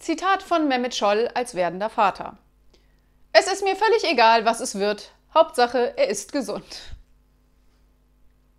Zitat von Mehmet Scholl als werdender Vater. Es ist mir völlig egal, was es wird. Hauptsache, er ist gesund.